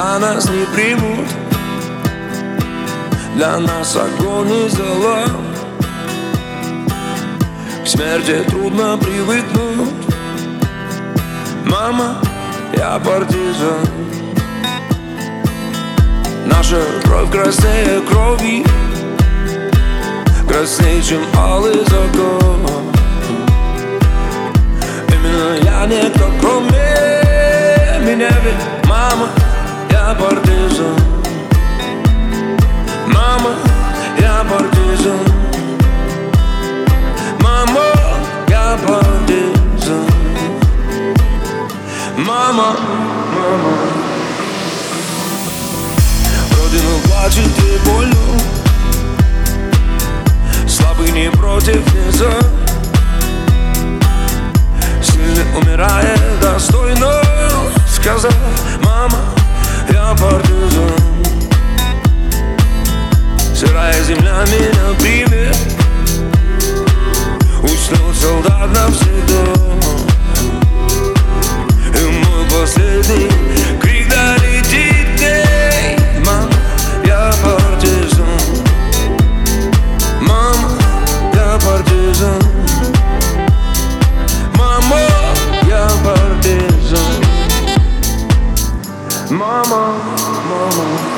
нас не примут. Для нас огонь и зола К смерти трудно привыкнуть. Мама, я партизан. Наша кровь краснее крови. Краснее, чем алый закон. Именно я никто, кроме меня Ведь я партизан Мама, я партизан Мама, я партизан Мама, мама. Родину плачет и болью Сырая земля меня примет Уснул солдат навсегда И мой последний крик долетит ей Мама, я партизан. Мама, я партизан. Мама, я партизан. Мама, мама